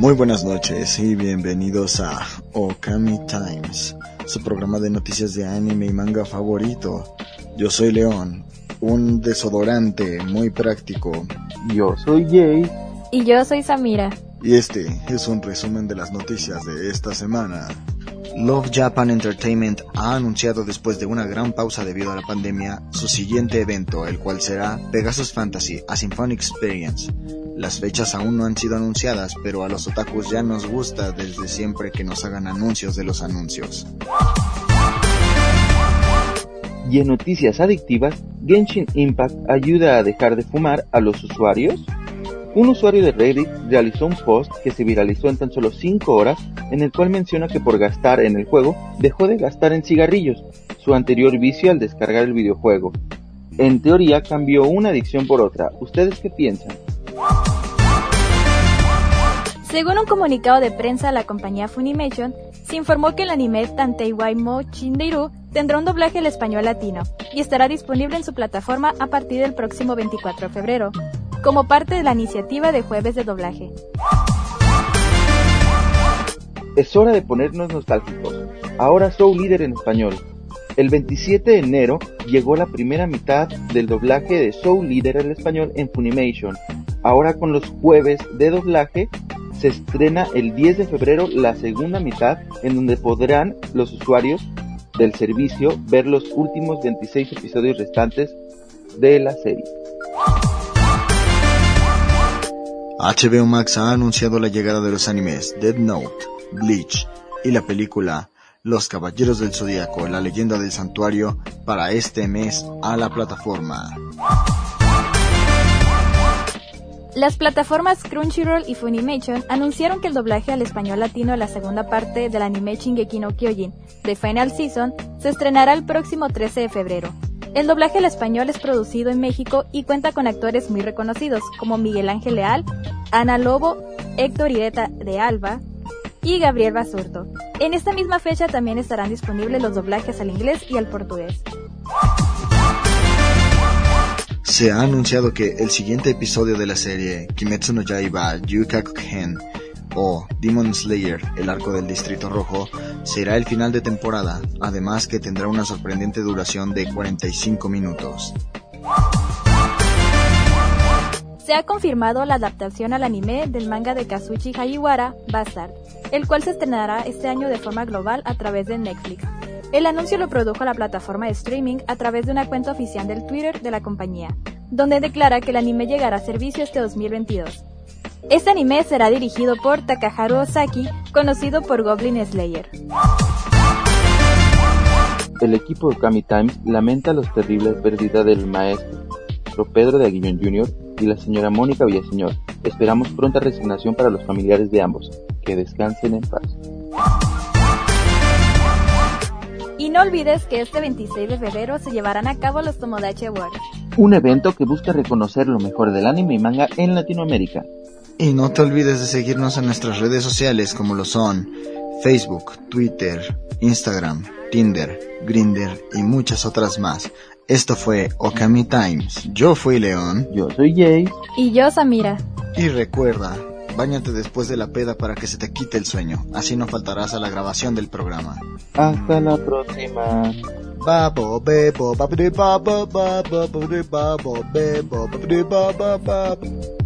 Muy buenas noches y bienvenidos a Okami Times, su programa de noticias de anime y manga favorito. Yo soy León, un desodorante muy práctico. Yo soy Jay. Y yo soy Samira. Y este es un resumen de las noticias de esta semana. Love Japan Entertainment ha anunciado después de una gran pausa debido a la pandemia su siguiente evento, el cual será Pegasus Fantasy, a Symphonic Experience. Las fechas aún no han sido anunciadas, pero a los otakus ya nos gusta desde siempre que nos hagan anuncios de los anuncios. Y en noticias adictivas, Genshin Impact ayuda a dejar de fumar a los usuarios. Un usuario de Reddit realizó un post que se viralizó en tan solo 5 horas en el cual menciona que por gastar en el juego dejó de gastar en cigarrillos, su anterior vicio al descargar el videojuego. En teoría cambió una adicción por otra. ¿Ustedes qué piensan? Según un comunicado de prensa de la compañía Funimation, se informó que el anime Tantei Mo Chindiru tendrá un doblaje al español latino y estará disponible en su plataforma a partir del próximo 24 de febrero como parte de la iniciativa de Jueves de Doblaje. Es hora de ponernos nostálgicos. Ahora soy líder en español. El 27 de enero llegó la primera mitad del doblaje de Soul Leader en español en Funimation. Ahora con los jueves de doblaje se estrena el 10 de febrero la segunda mitad en donde podrán los usuarios del servicio ver los últimos 26 episodios restantes de la serie. HBO Max ha anunciado la llegada de los animes Dead Note, Bleach y la película Los Caballeros del Zodíaco, la leyenda del santuario, para este mes a la plataforma. Las plataformas Crunchyroll y Funimation anunciaron que el doblaje al español latino de la segunda parte del anime Shingeki no Kyojin de Final Season se estrenará el próximo 13 de febrero. El doblaje al español es producido en México y cuenta con actores muy reconocidos como Miguel Ángel Leal, Ana Lobo, Héctor Ireta de Alba y Gabriel Basurto. En esta misma fecha también estarán disponibles los doblajes al inglés y al portugués. Se ha anunciado que el siguiente episodio de la serie Kimetsu no Yaiba Yukakuken o Demon Slayer, el arco del Distrito Rojo, será el final de temporada, además que tendrá una sorprendente duración de 45 minutos. Se ha confirmado la adaptación al anime del manga de Kazuchi Hagiwara, Bastard, el cual se estrenará este año de forma global a través de Netflix. El anuncio lo produjo la plataforma de streaming a través de una cuenta oficial del Twitter de la compañía, donde declara que el anime llegará a servicio este 2022. Este anime será dirigido por Takaharu Osaki, conocido por Goblin Slayer. El equipo de Kami Times lamenta los terribles pérdidas del maestro Pedro de Aguillón Jr. y la señora Mónica Villaseñor. Esperamos pronta resignación para los familiares de ambos. Que descansen en paz. Y no olvides que este 26 de febrero se llevarán a cabo los Tomodachi Awards. Un evento que busca reconocer lo mejor del anime y manga en Latinoamérica. Y no te olvides de seguirnos en nuestras redes sociales como lo son Facebook, Twitter, Instagram, Tinder, Grinder y muchas otras más. Esto fue Okami Times. Yo fui León. Yo soy Jay. Y yo Samira. Y recuerda, Báñate después de la peda para que se te quite el sueño. Así no faltarás a la grabación del programa. Hasta la próxima. Babo, bebo, babidi, babo, babo, babidi, babo, bebo, babidi, babo, babo.